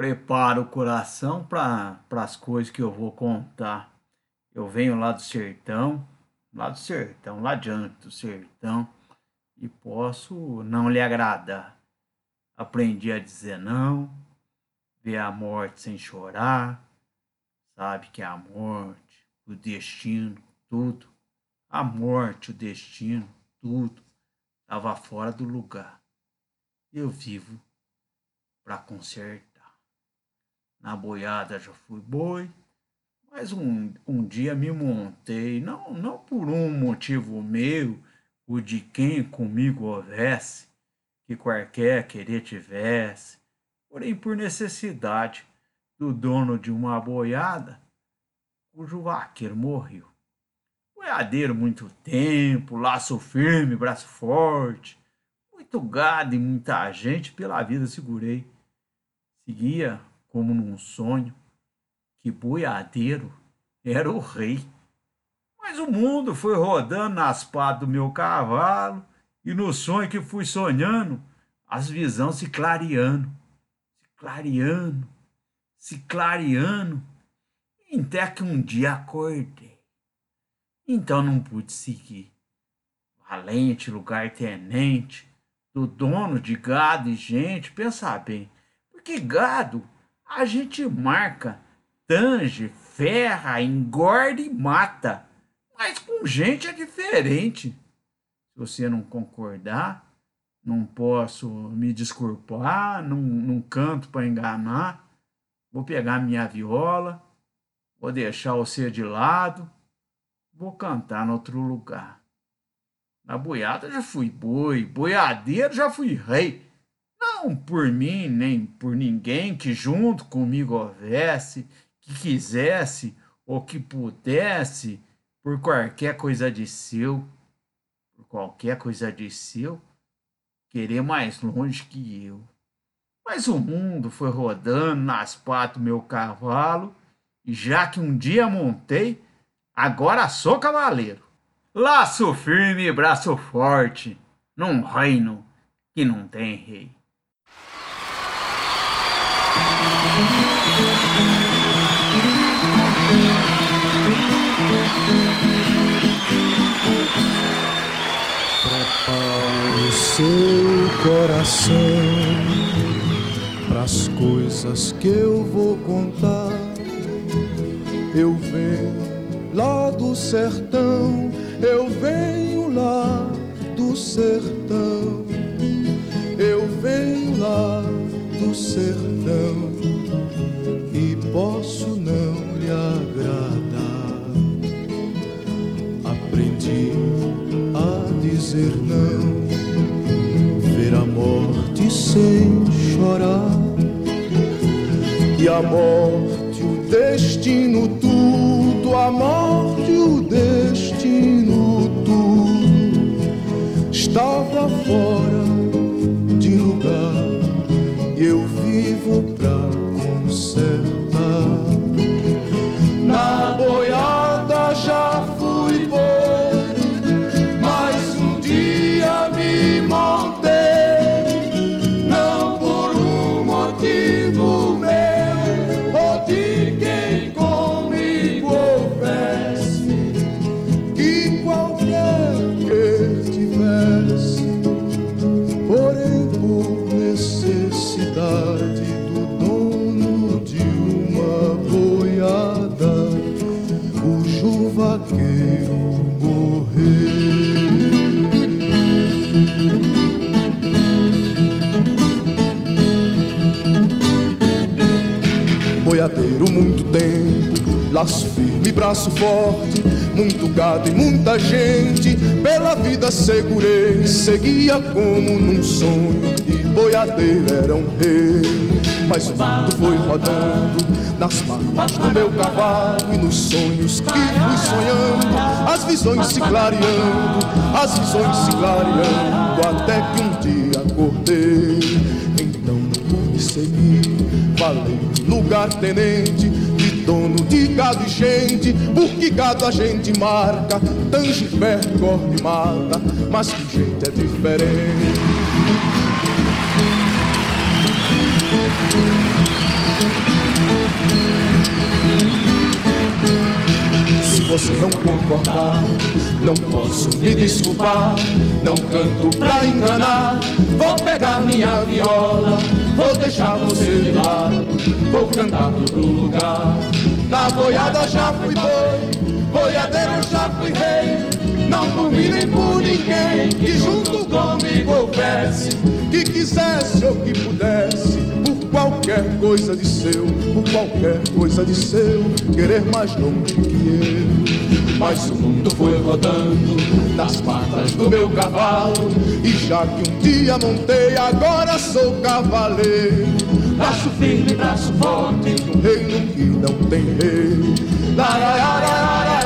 prepara o coração para as coisas que eu vou contar. Eu venho lá do sertão, lá do sertão, lá diante do sertão, e posso não lhe agradar. Aprendi a dizer não, ver a morte sem chorar, sabe que a morte, o destino, tudo, a morte, o destino, tudo, estava fora do lugar. Eu vivo para consertar. Na boiada já fui boi, mas um, um dia me montei, não, não por um motivo meu, o de quem comigo houvesse, que qualquer querer tivesse, porém por necessidade do dono de uma boiada, cujo vaqueiro morreu. Boiadeiro muito tempo, laço firme, braço forte, muito gado e muita gente pela vida segurei. Seguia como num sonho, que boiadeiro era o rei. Mas o mundo foi rodando nas patas do meu cavalo, e no sonho que fui sonhando, as visões se clareando, se clareando, se clareando, até que um dia acordei. Então não pude seguir. Valente, lugar-tenente, do dono de gado e gente, pensa bem, porque gado a gente marca, tange, ferra, engorda e mata. Mas com gente é diferente. Se você não concordar, não posso me desculpar, não, não canto para enganar. Vou pegar minha viola, vou deixar você de lado, vou cantar em outro lugar. Na boiada já fui boi, boiadeiro já fui rei. Não por mim, nem por ninguém que junto comigo houvesse, que quisesse ou que pudesse, por qualquer coisa de seu, por qualquer coisa de seu, querer mais longe que eu. Mas o mundo foi rodando nas patas do meu cavalo, e já que um dia montei, agora sou cavaleiro. Laço firme e braço forte, num reino que não tem rei. Coração para as coisas que eu vou contar. Eu venho lá do sertão, eu venho lá do sertão, eu venho lá do sertão e posso não lhe agradar. Aprendi a dizer não, ver a morte sem chorar e a morte, o destino, tudo, a vaqueiro morreu. Boiadeiro muito tempo, laço firme, braço forte, muito gado e muita gente, pela vida segurei, seguia como num sonho, e boiadeiro era um rei. Mas o mundo foi rodando nas matas do meu cavalo e nos sonhos que fui sonhando, as visões se clareando, as visões se clareando, até que um dia acordei. Então pude seguir, falei lugar tenente, de dono de gado e gente, porque gado a gente marca, tange perto, corre e mata, mas que gente é diferente. Se você não concordar, não posso me desculpar. Não canto pra enganar. Vou pegar minha viola, vou deixar você de lado. Vou cantar todo lugar. Na boiada já fui boi, boiadeiro já fui rei. Não duvidem por ninguém que junto comigo houvesse, que quisesse ou que pudesse qualquer coisa de seu, por qualquer coisa de seu, querer mais longe que eu. Mas o mundo foi rodando nas patas do meu cavalo, e já que um dia montei, agora sou cavaleiro. Braço firme, braço forte, reino que não tem rei. La, la, la,